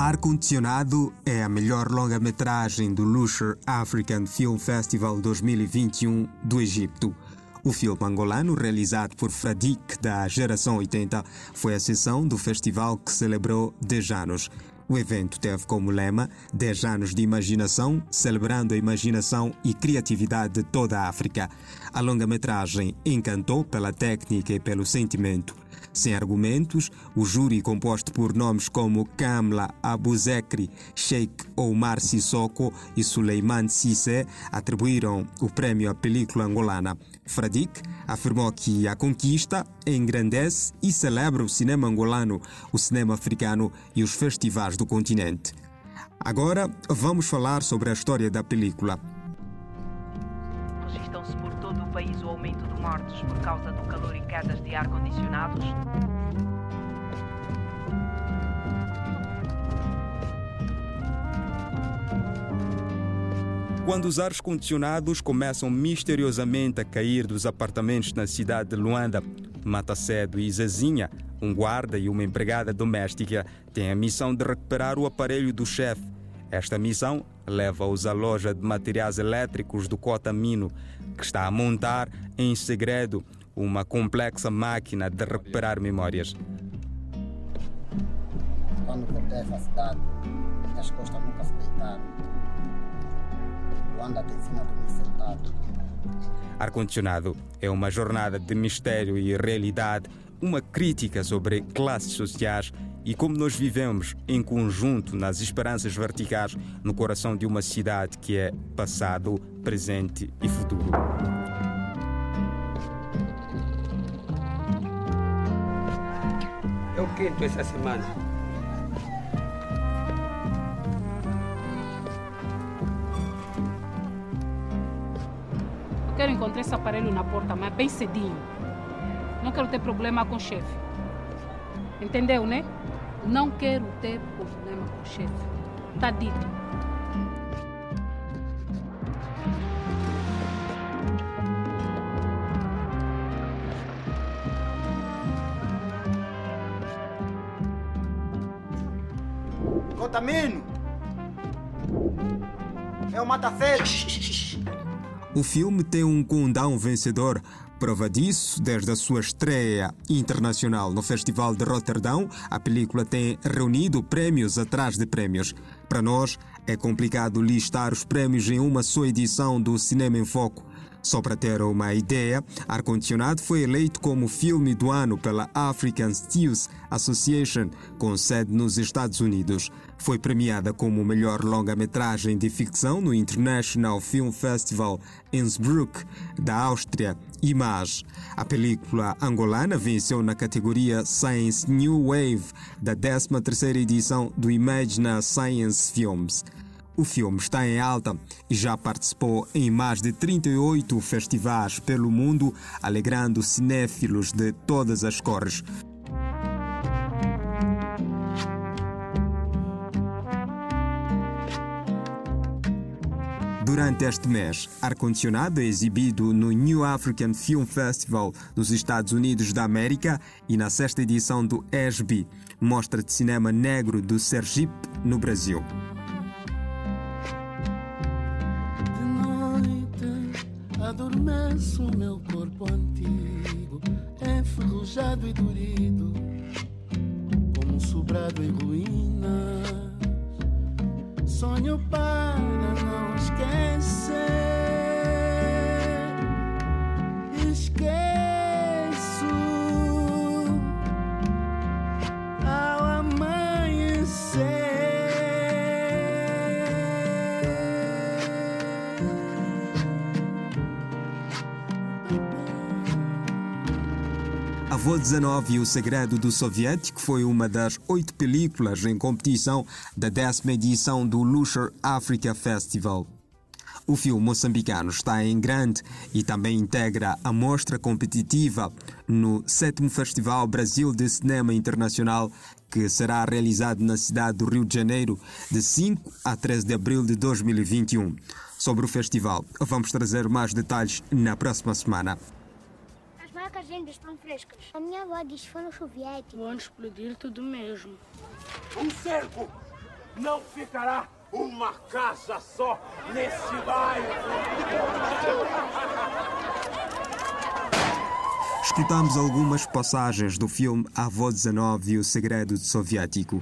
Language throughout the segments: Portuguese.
Ar-Condicionado é a melhor longa-metragem do Lusher African Film Festival 2021 do Egito. O filme angolano, realizado por Fradik, da geração 80, foi a sessão do festival que celebrou 10 anos. O evento teve como lema 10 anos de imaginação, celebrando a imaginação e criatividade de toda a África. A longa-metragem encantou pela técnica e pelo sentimento. Sem argumentos, o júri, composto por nomes como Kamla Abuzekri, Sheikh Omar Sissoko e Suleiman Sisse, atribuíram o prêmio à película angolana. Fradik afirmou que a conquista engrandece e celebra o cinema angolano, o cinema africano e os festivais do continente. Agora vamos falar sobre a história da película. Registram-se por todo o país o aumento mortes por causa do calor e quedas de ar-condicionados. Quando os ares condicionados começam misteriosamente a cair dos apartamentos na cidade de Luanda, Matacedo e Zezinha, um guarda e uma empregada doméstica, têm a missão de recuperar o aparelho do chefe. Esta missão leva-os à loja de materiais elétricos do Cotamino, que está a montar em segredo uma complexa máquina de recuperar memórias. Quando voltei à cidade, minhas costas nunca se deitaram. Luanda te ensina a dormir sentado. Ar-condicionado é uma jornada de mistério e realidade, uma crítica sobre classes sociais e como nós vivemos em conjunto nas esperanças verticais no coração de uma cidade que é passado, presente e futuro. É o quinto essa semana. Eu quero encontrar esse aparelho na porta, mas bem cedinho. Não quero ter problema com o chefe. Entendeu, né? Não quero ter problema com o chefe. Tá dito. Cotamino! É o Matacedo! O filme tem um condão vencedor. Prova disso, desde a sua estreia internacional no Festival de Roterdão, a película tem reunido prêmios atrás de prêmios. Para nós, é complicado listar os prêmios em uma só edição do Cinema em Foco. Só para ter uma ideia, Ar-Condicionado foi eleito como filme do ano pela African Stills Association, com sede nos Estados Unidos. Foi premiada como melhor longa-metragem de ficção no International Film Festival Innsbruck, da Áustria. Image. A película angolana venceu na categoria Science New Wave da 13ª edição do Imagina Science Films. O filme está em alta e já participou em mais de 38 festivais pelo mundo, alegrando cinéfilos de todas as cores. Durante este mês, Ar-Condicionado é exibido no New African Film Festival nos Estados Unidos da América e na sexta edição do ESB, Mostra de Cinema Negro do Sergipe, no Brasil. Adormece o meu corpo antigo, enferrujado e dorido, como um sobrado em ruínas. Sonho para não esquecer. Avô 19 e o Segredo do Soviético foi uma das oito películas em competição da décima edição do Lusher Africa Festival. O filme moçambicano está em grande e também integra a mostra competitiva no sétimo Festival Brasil de Cinema Internacional, que será realizado na cidade do Rio de Janeiro de 5 a 13 de abril de 2021. Sobre o festival, vamos trazer mais detalhes na próxima semana. As estão frescas. A minha avó disse que foram soviéticos. Vão explodir tudo mesmo. Um cerco não ficará uma casa só nesse bairro. Escutamos algumas passagens do filme Avô 19 e o Segredo Soviético.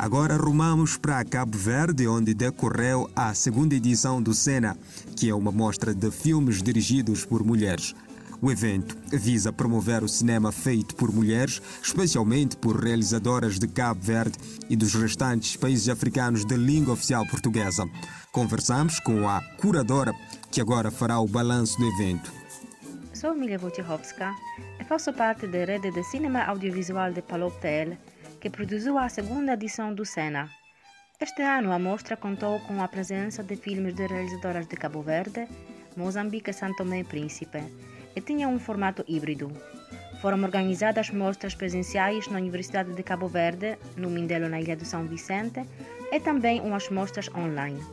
Agora rumamos para Cabo Verde, onde decorreu a segunda edição do Sena, que é uma mostra de filmes dirigidos por mulheres. O evento visa promover o cinema feito por mulheres, especialmente por realizadoras de Cabo Verde e dos restantes países africanos de língua oficial portuguesa. Conversamos com a curadora, que agora fará o balanço do evento. Sou Emilia Wojciechowska e faço parte da rede de cinema audiovisual de Paloptel, que produziu a segunda edição do Sena. Este ano a mostra contou com a presença de filmes de realizadoras de Cabo Verde, Moçambique São Tomé e Príncipe, e tinha um formato híbrido. Foram organizadas mostras presenciais na Universidade de Cabo Verde, no Mindelo, na Ilha do São Vicente, e também umas mostras online.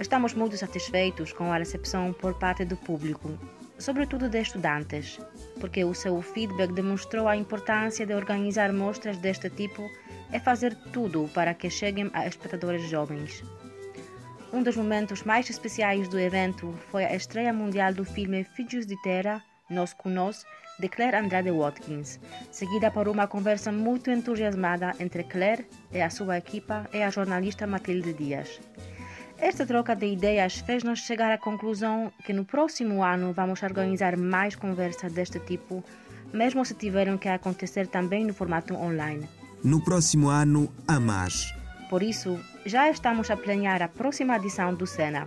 Estamos muito satisfeitos com a recepção por parte do público, sobretudo de estudantes, porque o seu feedback demonstrou a importância de organizar mostras deste tipo e fazer tudo para que cheguem a espectadores jovens. Um dos momentos mais especiais do evento foi a estreia mundial do filme Filhos de Terra, Nós com Nós, de Claire Andrade Watkins, seguida por uma conversa muito entusiasmada entre Claire e a sua equipa e a jornalista Matilde Dias. Esta troca de ideias fez-nos chegar à conclusão que no próximo ano vamos organizar mais conversas deste tipo, mesmo se tiverem que acontecer também no formato online. No próximo ano, a mais. Por isso, já estamos a planear a próxima edição do Sena.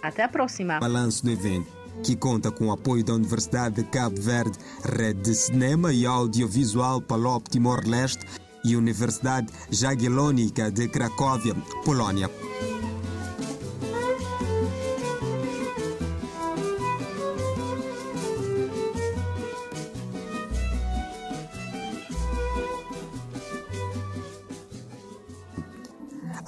Até a próxima! Balanço do evento, que conta com o apoio da Universidade de Cabo Verde, Rede de Cinema e Audiovisual Palop Timor-Leste e Universidade Jagiellônica de Cracóvia, Polônia.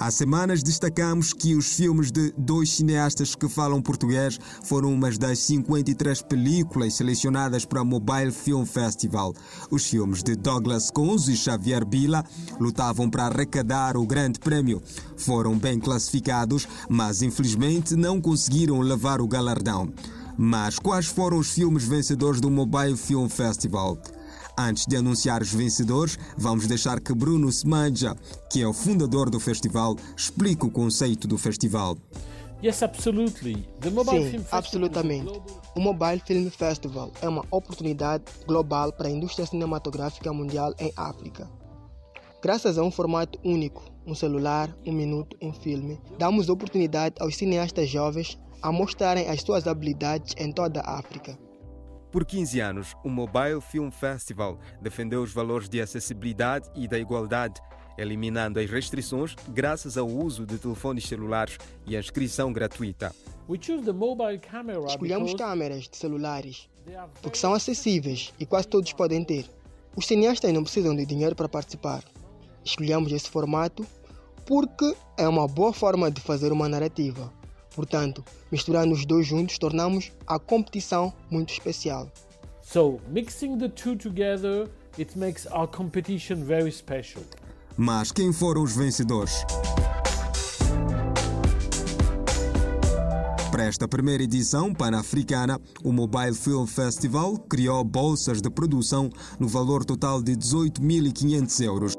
Há semanas destacamos que os filmes de dois cineastas que falam português foram uma das 53 películas selecionadas para o Mobile Film Festival. Os filmes de Douglas Conzo e Xavier Bila lutavam para arrecadar o grande prémio. Foram bem classificados, mas infelizmente não conseguiram levar o galardão. Mas quais foram os filmes vencedores do Mobile Film Festival? Antes de anunciar os vencedores, vamos deixar que Bruno Semanja, que é o fundador do festival, explique o conceito do festival. Yes, absolutely. The Mobile Sim, Film Festival absolutamente. O Mobile Film Festival é uma oportunidade global para a indústria cinematográfica mundial em África. Graças a um formato único, um celular, um minuto, um filme, damos oportunidade aos cineastas jovens a mostrarem as suas habilidades em toda a África. Por 15 anos, o Mobile Film Festival defendeu os valores de acessibilidade e da igualdade, eliminando as restrições graças ao uso de telefones celulares e a inscrição gratuita. We choose the mobile camera Escolhemos câmeras de celulares they are porque são acessíveis e quase todos podem ter. Os cineastas não precisam de dinheiro para participar. Escolhemos esse formato porque é uma boa forma de fazer uma narrativa. Portanto, misturando os dois juntos, tornamos a competição muito especial. So, mixing the two together, it makes our competition very special. Mas quem foram os vencedores? Para esta primeira edição pan-africana, o Mobile Film Festival criou bolsas de produção no valor total de 18.500 euros.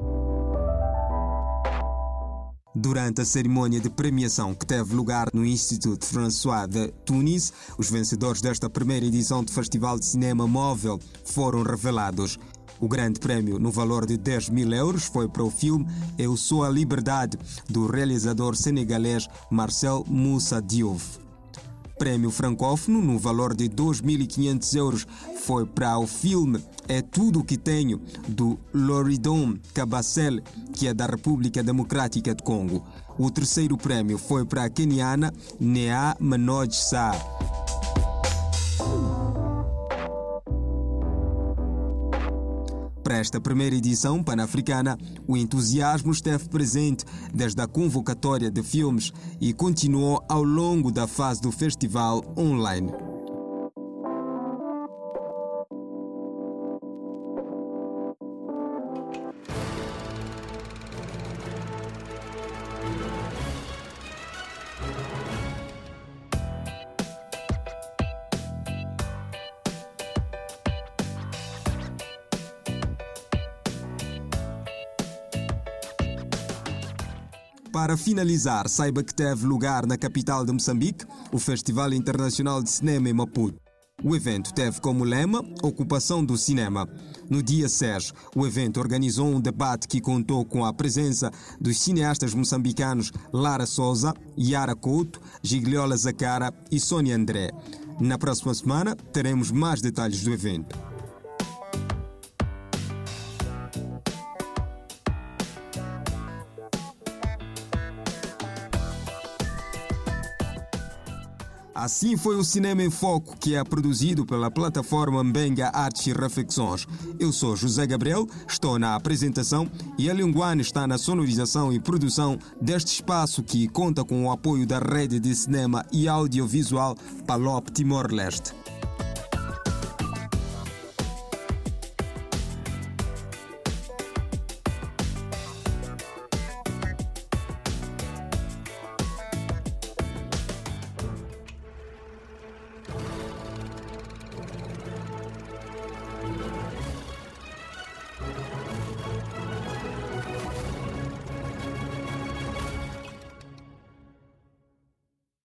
Durante a cerimônia de premiação que teve lugar no Instituto François de Tunis, os vencedores desta primeira edição do Festival de Cinema Móvel foram revelados. O grande prémio, no valor de 10 mil euros, foi para o filme Eu Sou a Liberdade, do realizador senegalês Marcel Moussa Diouf. Prémio francófono, no valor de 2.500 euros, foi para o filme É Tudo o que Tenho, do Loridon Cabacel, que é da República Democrática de Congo. O terceiro prêmio foi para a keniana Nea Manoj Saab. Para esta primeira edição pan-africana, o entusiasmo esteve presente desde a convocatória de filmes e continuou ao longo da fase do festival online. Para finalizar, saiba que teve lugar na capital de Moçambique o Festival Internacional de Cinema em Maputo. O evento teve como lema Ocupação do Cinema. No dia 6, o evento organizou um debate que contou com a presença dos cineastas moçambicanos Lara Souza, Yara Couto, Gigliola Zacara e Sônia André. Na próxima semana teremos mais detalhes do evento. Assim foi o Cinema em Foco, que é produzido pela plataforma Mbenga Artes e Reflexões. Eu sou José Gabriel, estou na apresentação e a Linguane está na sonorização e produção deste espaço que conta com o apoio da rede de cinema e audiovisual Palop Timor-Leste.